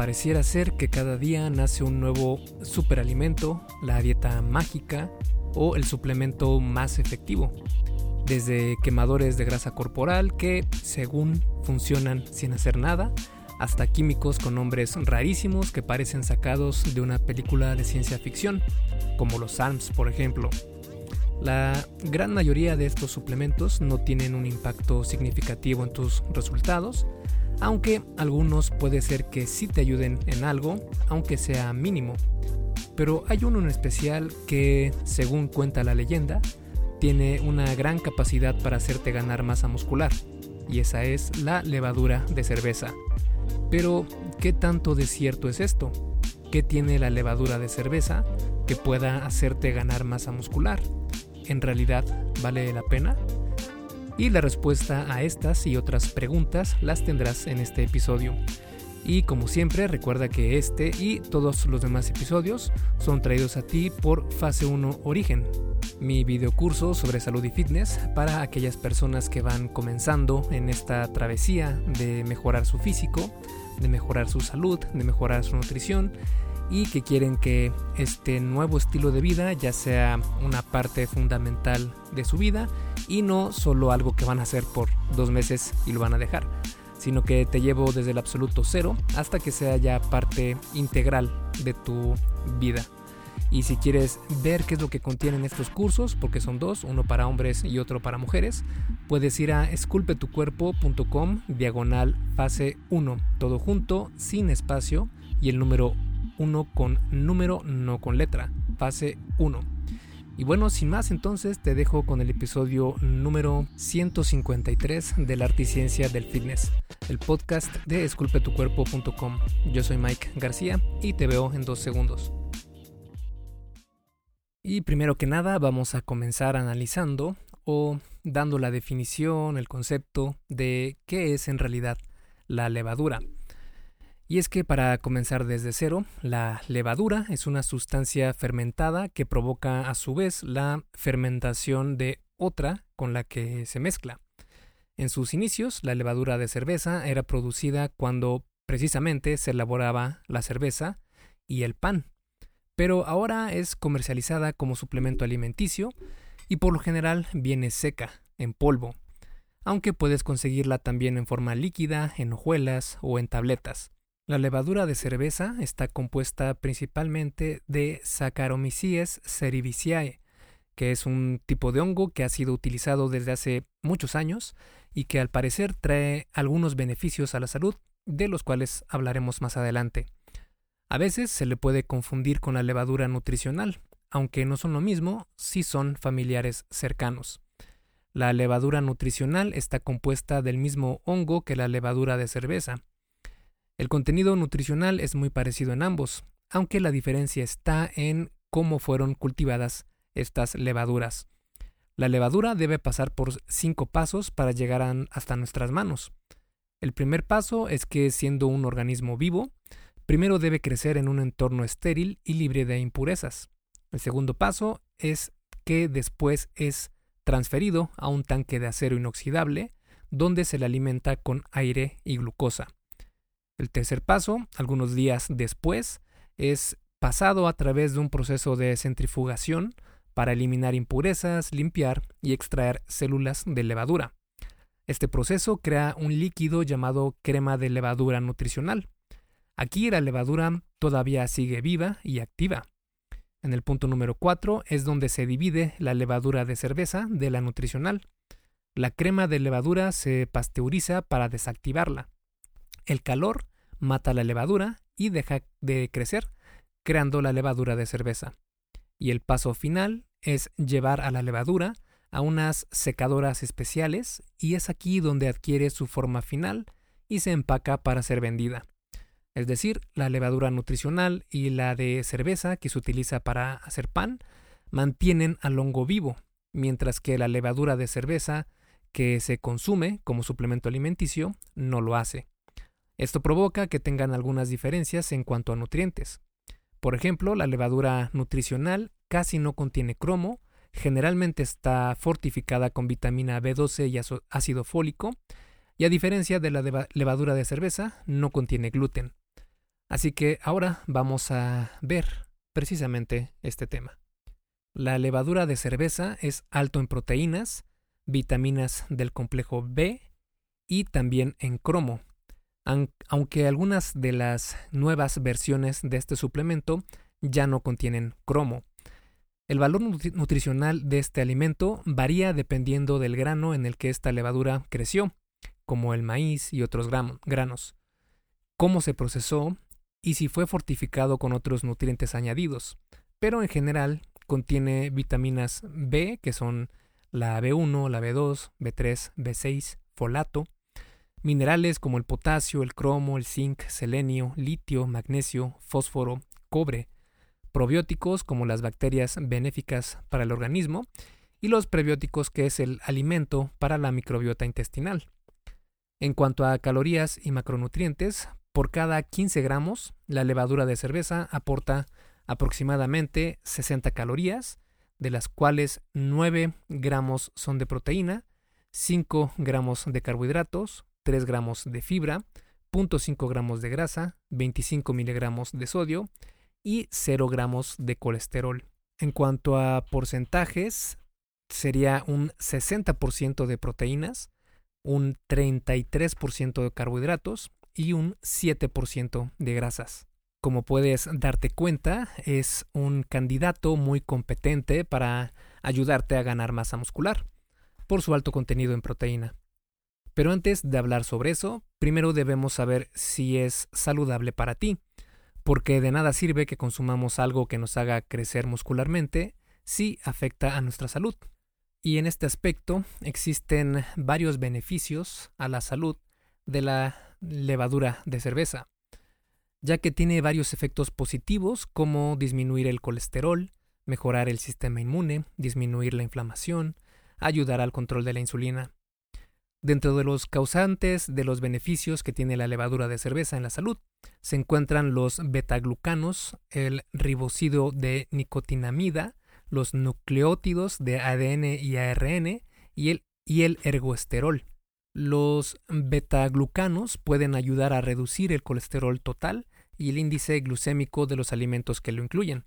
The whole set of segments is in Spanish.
pareciera ser que cada día nace un nuevo superalimento, la dieta mágica o el suplemento más efectivo. Desde quemadores de grasa corporal que, según, funcionan sin hacer nada, hasta químicos con nombres rarísimos que parecen sacados de una película de ciencia ficción, como los ARMS por ejemplo. La gran mayoría de estos suplementos no tienen un impacto significativo en tus resultados, aunque algunos puede ser que sí te ayuden en algo, aunque sea mínimo. Pero hay uno en especial que, según cuenta la leyenda, tiene una gran capacidad para hacerte ganar masa muscular, y esa es la levadura de cerveza. Pero, ¿qué tanto de cierto es esto? ¿Qué tiene la levadura de cerveza que pueda hacerte ganar masa muscular? ¿En realidad vale la pena? Y la respuesta a estas y otras preguntas las tendrás en este episodio. Y como siempre, recuerda que este y todos los demás episodios son traídos a ti por Fase 1 Origen, mi videocurso sobre salud y fitness para aquellas personas que van comenzando en esta travesía de mejorar su físico, de mejorar su salud, de mejorar su nutrición y que quieren que este nuevo estilo de vida ya sea una parte fundamental de su vida y no solo algo que van a hacer por dos meses y lo van a dejar, sino que te llevo desde el absoluto cero hasta que sea ya parte integral de tu vida. Y si quieres ver qué es lo que contienen estos cursos, porque son dos, uno para hombres y otro para mujeres, puedes ir a esculpetucuerpo.com diagonal fase 1, todo junto, sin espacio y el número 1 con número, no con letra, fase 1. Y bueno, sin más entonces te dejo con el episodio número 153 de la arte y ciencia del fitness, el podcast de esculpetucuerpo.com. Yo soy Mike García y te veo en dos segundos. Y primero que nada vamos a comenzar analizando o dando la definición, el concepto de qué es en realidad la levadura. Y es que para comenzar desde cero, la levadura es una sustancia fermentada que provoca a su vez la fermentación de otra con la que se mezcla. En sus inicios, la levadura de cerveza era producida cuando precisamente se elaboraba la cerveza y el pan pero ahora es comercializada como suplemento alimenticio y por lo general viene seca, en polvo, aunque puedes conseguirla también en forma líquida, en hojuelas o en tabletas. La levadura de cerveza está compuesta principalmente de Saccharomyces cerevisiae, que es un tipo de hongo que ha sido utilizado desde hace muchos años y que al parecer trae algunos beneficios a la salud, de los cuales hablaremos más adelante. A veces se le puede confundir con la levadura nutricional, aunque no son lo mismo, sí son familiares cercanos. La levadura nutricional está compuesta del mismo hongo que la levadura de cerveza. El contenido nutricional es muy parecido en ambos, aunque la diferencia está en cómo fueron cultivadas estas levaduras. La levadura debe pasar por cinco pasos para llegar hasta nuestras manos. El primer paso es que siendo un organismo vivo, Primero debe crecer en un entorno estéril y libre de impurezas. El segundo paso es que después es transferido a un tanque de acero inoxidable donde se le alimenta con aire y glucosa. El tercer paso, algunos días después, es pasado a través de un proceso de centrifugación para eliminar impurezas, limpiar y extraer células de levadura. Este proceso crea un líquido llamado crema de levadura nutricional, Aquí la levadura todavía sigue viva y activa. En el punto número 4 es donde se divide la levadura de cerveza de la nutricional. La crema de levadura se pasteuriza para desactivarla. El calor mata la levadura y deja de crecer, creando la levadura de cerveza. Y el paso final es llevar a la levadura a unas secadoras especiales y es aquí donde adquiere su forma final y se empaca para ser vendida es decir, la levadura nutricional y la de cerveza que se utiliza para hacer pan, mantienen al hongo vivo, mientras que la levadura de cerveza que se consume como suplemento alimenticio no lo hace. Esto provoca que tengan algunas diferencias en cuanto a nutrientes. Por ejemplo, la levadura nutricional casi no contiene cromo, generalmente está fortificada con vitamina B12 y ácido fólico, y a diferencia de la levadura de cerveza, no contiene gluten. Así que ahora vamos a ver precisamente este tema. La levadura de cerveza es alto en proteínas, vitaminas del complejo B y también en cromo, aunque algunas de las nuevas versiones de este suplemento ya no contienen cromo. El valor nutricional de este alimento varía dependiendo del grano en el que esta levadura creció, como el maíz y otros granos, cómo se procesó y si fue fortificado con otros nutrientes añadidos, pero en general contiene vitaminas B, que son la B1, la B2, B3, B6, folato, minerales como el potasio, el cromo, el zinc, selenio, litio, magnesio, fósforo, cobre, probióticos como las bacterias benéficas para el organismo y los prebióticos que es el alimento para la microbiota intestinal. En cuanto a calorías y macronutrientes, por cada 15 gramos, la levadura de cerveza aporta aproximadamente 60 calorías, de las cuales 9 gramos son de proteína, 5 gramos de carbohidratos, 3 gramos de fibra, 0.5 gramos de grasa, 25 miligramos de sodio y 0 gramos de colesterol. En cuanto a porcentajes, sería un 60% de proteínas, un 33% de carbohidratos y un 7% de grasas. Como puedes darte cuenta, es un candidato muy competente para ayudarte a ganar masa muscular, por su alto contenido en proteína. Pero antes de hablar sobre eso, primero debemos saber si es saludable para ti, porque de nada sirve que consumamos algo que nos haga crecer muscularmente si afecta a nuestra salud. Y en este aspecto existen varios beneficios a la salud de la levadura de cerveza, ya que tiene varios efectos positivos como disminuir el colesterol, mejorar el sistema inmune, disminuir la inflamación, ayudar al control de la insulina. Dentro de los causantes de los beneficios que tiene la levadura de cerveza en la salud se encuentran los betaglucanos, el ribosido de nicotinamida, los nucleótidos de ADN y ARN y el, y el ergoesterol. Los betaglucanos pueden ayudar a reducir el colesterol total y el índice glucémico de los alimentos que lo incluyen.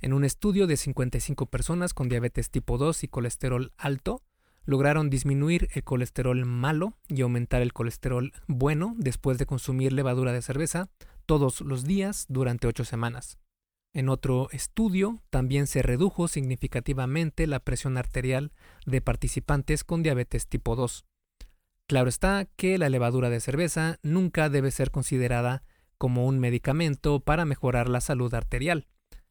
En un estudio de 55 personas con diabetes tipo 2 y colesterol alto, lograron disminuir el colesterol malo y aumentar el colesterol bueno después de consumir levadura de cerveza todos los días durante ocho semanas. En otro estudio también se redujo significativamente la presión arterial de participantes con diabetes tipo 2. Claro está que la levadura de cerveza nunca debe ser considerada como un medicamento para mejorar la salud arterial.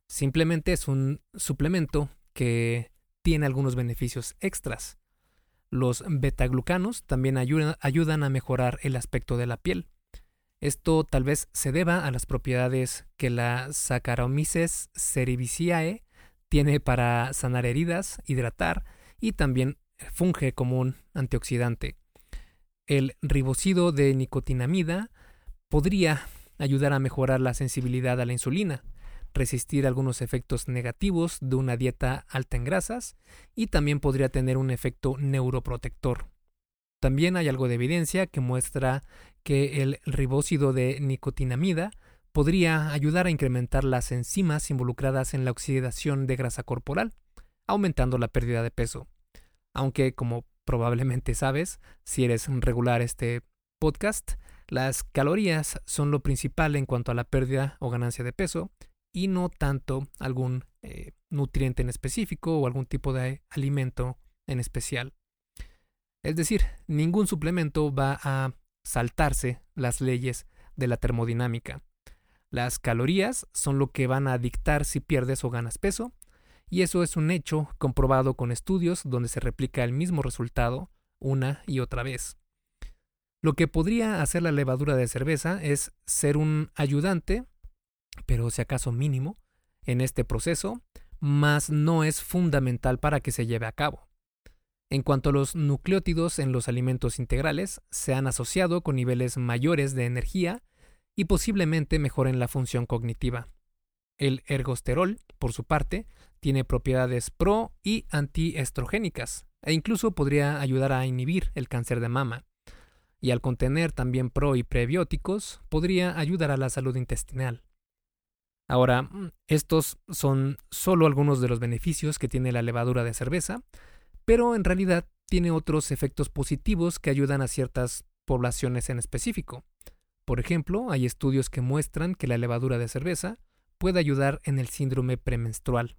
Simplemente es un suplemento que tiene algunos beneficios extras. Los betaglucanos también ayudan, a mejorar el aspecto de la piel. Esto tal vez se deba a las propiedades que la Saccharomyces cerevisiae tiene para sanar heridas, hidratar y también funge como un antioxidante. El ribosido de nicotinamida podría ayudar a mejorar la sensibilidad a la insulina, resistir algunos efectos negativos de una dieta alta en grasas y también podría tener un efecto neuroprotector. También hay algo de evidencia que muestra que el ribósido de nicotinamida podría ayudar a incrementar las enzimas involucradas en la oxidación de grasa corporal, aumentando la pérdida de peso. Aunque, como probablemente sabes, si eres regular este podcast, las calorías son lo principal en cuanto a la pérdida o ganancia de peso, y no tanto algún eh, nutriente en específico o algún tipo de alimento en especial. Es decir, ningún suplemento va a saltarse las leyes de la termodinámica. Las calorías son lo que van a dictar si pierdes o ganas peso, y eso es un hecho comprobado con estudios donde se replica el mismo resultado una y otra vez. Lo que podría hacer la levadura de cerveza es ser un ayudante pero si acaso mínimo, en este proceso, más no es fundamental para que se lleve a cabo. En cuanto a los nucleótidos en los alimentos integrales, se han asociado con niveles mayores de energía y posiblemente mejoren la función cognitiva. El ergosterol, por su parte, tiene propiedades pro y antiestrogénicas e incluso podría ayudar a inhibir el cáncer de mama. y al contener también pro y prebióticos podría ayudar a la salud intestinal. Ahora, estos son solo algunos de los beneficios que tiene la levadura de cerveza, pero en realidad tiene otros efectos positivos que ayudan a ciertas poblaciones en específico. Por ejemplo, hay estudios que muestran que la levadura de cerveza puede ayudar en el síndrome premenstrual.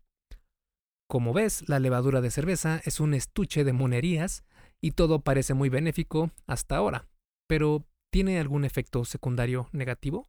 Como ves, la levadura de cerveza es un estuche de monerías y todo parece muy benéfico hasta ahora, pero ¿tiene algún efecto secundario negativo?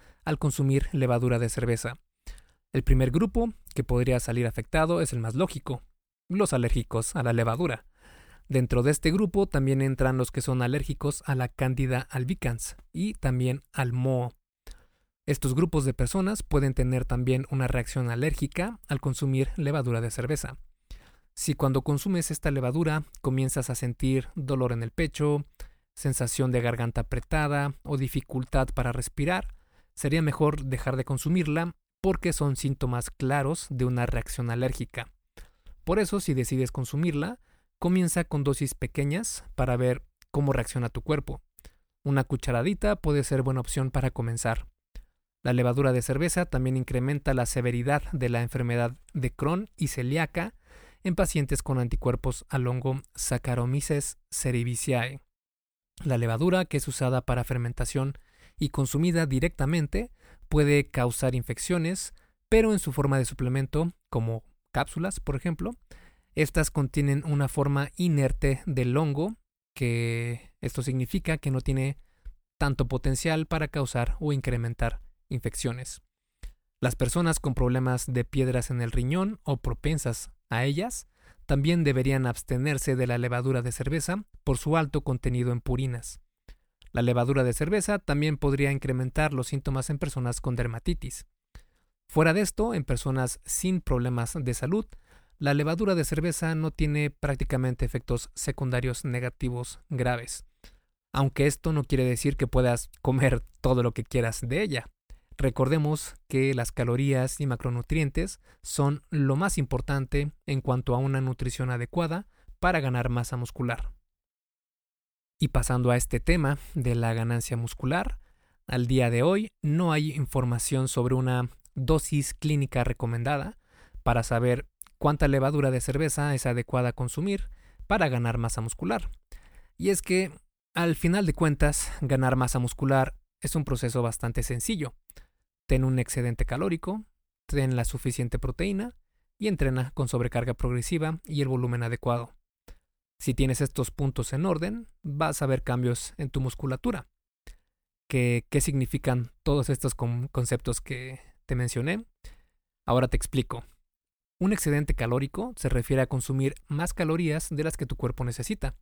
al consumir levadura de cerveza. El primer grupo que podría salir afectado es el más lógico, los alérgicos a la levadura. Dentro de este grupo también entran los que son alérgicos a la Candida albicans y también al moho. Estos grupos de personas pueden tener también una reacción alérgica al consumir levadura de cerveza. Si cuando consumes esta levadura comienzas a sentir dolor en el pecho, sensación de garganta apretada o dificultad para respirar, sería mejor dejar de consumirla porque son síntomas claros de una reacción alérgica. Por eso, si decides consumirla, comienza con dosis pequeñas para ver cómo reacciona tu cuerpo. Una cucharadita puede ser buena opción para comenzar. La levadura de cerveza también incrementa la severidad de la enfermedad de Crohn y celíaca en pacientes con anticuerpos al hongo Saccharomyces cerevisiae. La levadura, que es usada para fermentación y consumida directamente puede causar infecciones, pero en su forma de suplemento, como cápsulas, por ejemplo, estas contienen una forma inerte del hongo, que esto significa que no tiene tanto potencial para causar o incrementar infecciones. Las personas con problemas de piedras en el riñón o propensas a ellas también deberían abstenerse de la levadura de cerveza por su alto contenido en purinas. La levadura de cerveza también podría incrementar los síntomas en personas con dermatitis. Fuera de esto, en personas sin problemas de salud, la levadura de cerveza no tiene prácticamente efectos secundarios negativos graves. Aunque esto no quiere decir que puedas comer todo lo que quieras de ella. Recordemos que las calorías y macronutrientes son lo más importante en cuanto a una nutrición adecuada para ganar masa muscular. Y pasando a este tema de la ganancia muscular, al día de hoy no hay información sobre una dosis clínica recomendada para saber cuánta levadura de cerveza es adecuada a consumir para ganar masa muscular. Y es que, al final de cuentas, ganar masa muscular es un proceso bastante sencillo. Ten un excedente calórico, ten la suficiente proteína y entrena con sobrecarga progresiva y el volumen adecuado. Si tienes estos puntos en orden, vas a ver cambios en tu musculatura. ¿Qué, qué significan todos estos conceptos que te mencioné? Ahora te explico. Un excedente calórico se refiere a consumir más calorías de las que tu cuerpo necesita.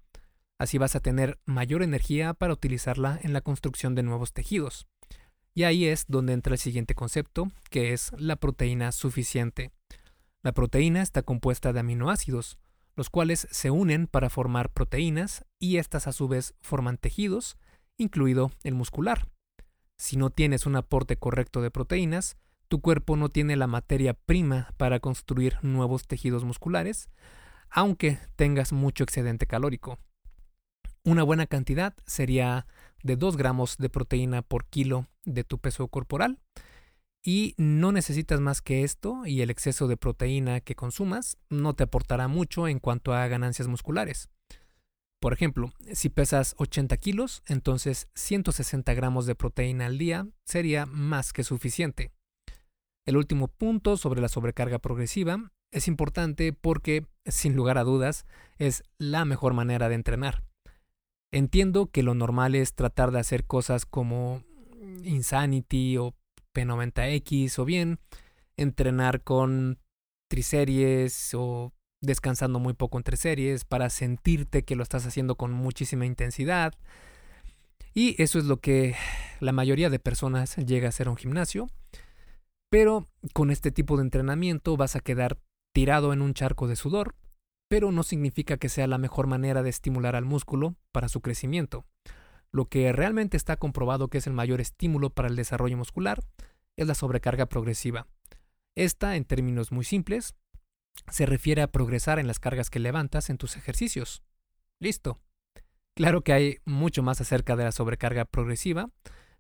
Así vas a tener mayor energía para utilizarla en la construcción de nuevos tejidos. Y ahí es donde entra el siguiente concepto, que es la proteína suficiente. La proteína está compuesta de aminoácidos, los cuales se unen para formar proteínas y estas a su vez forman tejidos, incluido el muscular. Si no tienes un aporte correcto de proteínas, tu cuerpo no tiene la materia prima para construir nuevos tejidos musculares, aunque tengas mucho excedente calórico. Una buena cantidad sería de 2 gramos de proteína por kilo de tu peso corporal, y no necesitas más que esto y el exceso de proteína que consumas no te aportará mucho en cuanto a ganancias musculares. Por ejemplo, si pesas 80 kilos, entonces 160 gramos de proteína al día sería más que suficiente. El último punto sobre la sobrecarga progresiva es importante porque, sin lugar a dudas, es la mejor manera de entrenar. Entiendo que lo normal es tratar de hacer cosas como Insanity o P90X o bien entrenar con triseries o descansando muy poco entre series para sentirte que lo estás haciendo con muchísima intensidad. Y eso es lo que la mayoría de personas llega a hacer un gimnasio. Pero con este tipo de entrenamiento vas a quedar tirado en un charco de sudor, pero no significa que sea la mejor manera de estimular al músculo para su crecimiento. Lo que realmente está comprobado que es el mayor estímulo para el desarrollo muscular es la sobrecarga progresiva. Esta, en términos muy simples, se refiere a progresar en las cargas que levantas en tus ejercicios. Listo. Claro que hay mucho más acerca de la sobrecarga progresiva,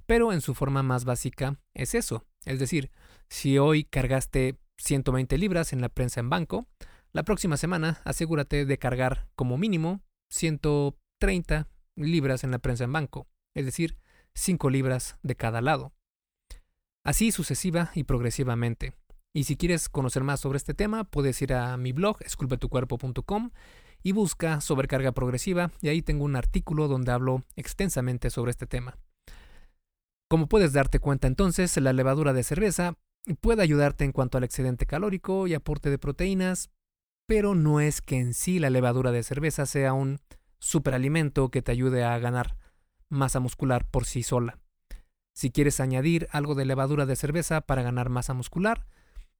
pero en su forma más básica es eso. Es decir, si hoy cargaste 120 libras en la prensa en banco, la próxima semana asegúrate de cargar como mínimo 130 libras en la prensa en banco, es decir, 5 libras de cada lado. Así sucesiva y progresivamente. Y si quieres conocer más sobre este tema, puedes ir a mi blog, esculpetucuerpo.com, y busca sobrecarga progresiva, y ahí tengo un artículo donde hablo extensamente sobre este tema. Como puedes darte cuenta entonces, la levadura de cerveza puede ayudarte en cuanto al excedente calórico y aporte de proteínas, pero no es que en sí la levadura de cerveza sea un superalimento que te ayude a ganar masa muscular por sí sola. Si quieres añadir algo de levadura de cerveza para ganar masa muscular,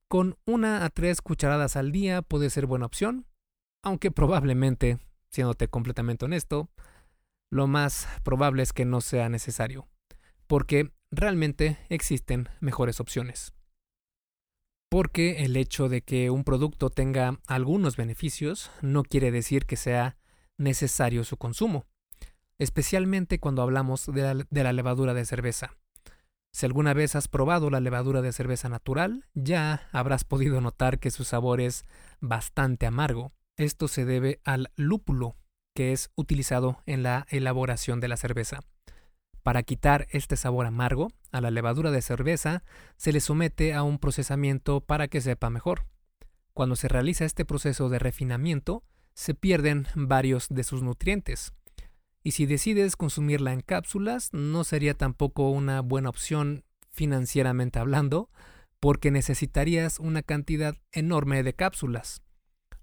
con una a tres cucharadas al día puede ser buena opción, aunque probablemente, siéndote completamente honesto, lo más probable es que no sea necesario, porque realmente existen mejores opciones. Porque el hecho de que un producto tenga algunos beneficios no quiere decir que sea necesario su consumo, especialmente cuando hablamos de la, levadura de cerveza. Si alguna vez has probado la levadura de cerveza natural, ya habrás podido notar que su sabor es bastante amargo. Esto se debe al lúpulo que es utilizado en la elaboración de la cerveza. Para quitar este sabor amargo, a la levadura de cerveza se le somete a un procesamiento para que sepa mejor. Cuando se realiza este proceso de refinamiento, se pierden varios de sus nutrientes, y si decides consumirla en cápsulas, no sería tampoco una buena opción financieramente hablando, porque necesitarías una cantidad enorme de cápsulas.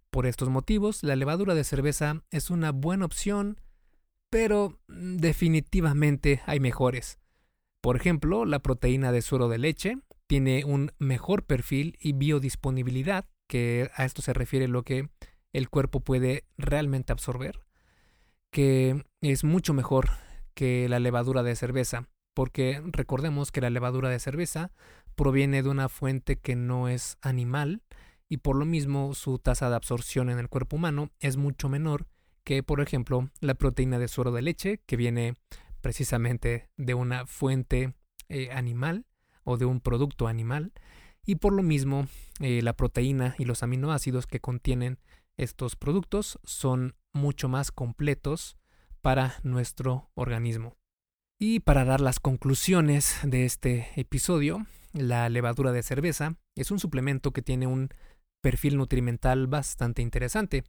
Por estos motivos, la levadura de cerveza es una buena opción, pero definitivamente hay mejores. Por ejemplo, la proteína de suero de leche tiene un mejor perfil y biodisponibilidad, que a esto se refiere lo que el cuerpo puede realmente absorber que es mucho mejor que la levadura de cerveza, porque recordemos que la levadura de cerveza proviene de una fuente que no es animal y por lo mismo su tasa de absorción en el cuerpo humano es mucho menor que, por ejemplo, la proteína de suero de leche, que viene precisamente de una fuente eh, animal o de un producto animal, y por lo mismo eh, la proteína y los aminoácidos que contienen estos productos son mucho más completos para nuestro organismo. Y para dar las conclusiones de este episodio, la levadura de cerveza es un suplemento que tiene un perfil nutrimental bastante interesante,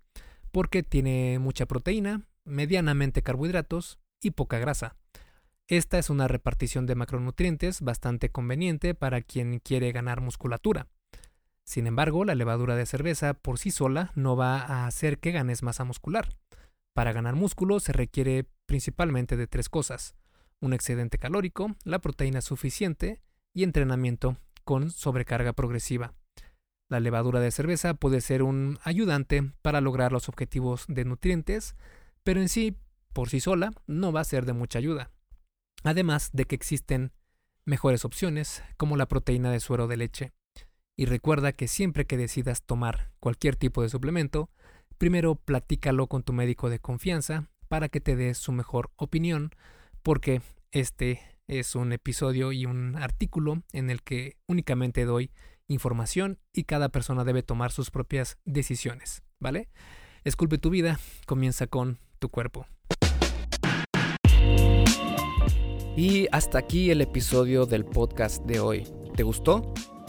porque tiene mucha proteína, medianamente carbohidratos y poca grasa. Esta es una repartición de macronutrientes bastante conveniente para quien quiere ganar musculatura. Sin embargo, la levadura de cerveza por sí sola no va a hacer que ganes masa muscular. Para ganar músculo se requiere principalmente de tres cosas, un excedente calórico, la proteína suficiente y entrenamiento con sobrecarga progresiva. La levadura de cerveza puede ser un ayudante para lograr los objetivos de nutrientes, pero en sí, por sí sola, no va a ser de mucha ayuda. Además de que existen mejores opciones como la proteína de suero de leche. Y recuerda que siempre que decidas tomar cualquier tipo de suplemento, primero platícalo con tu médico de confianza para que te dé su mejor opinión, porque este es un episodio y un artículo en el que únicamente doy información y cada persona debe tomar sus propias decisiones, ¿vale? Esculpe tu vida, comienza con tu cuerpo. Y hasta aquí el episodio del podcast de hoy. ¿Te gustó?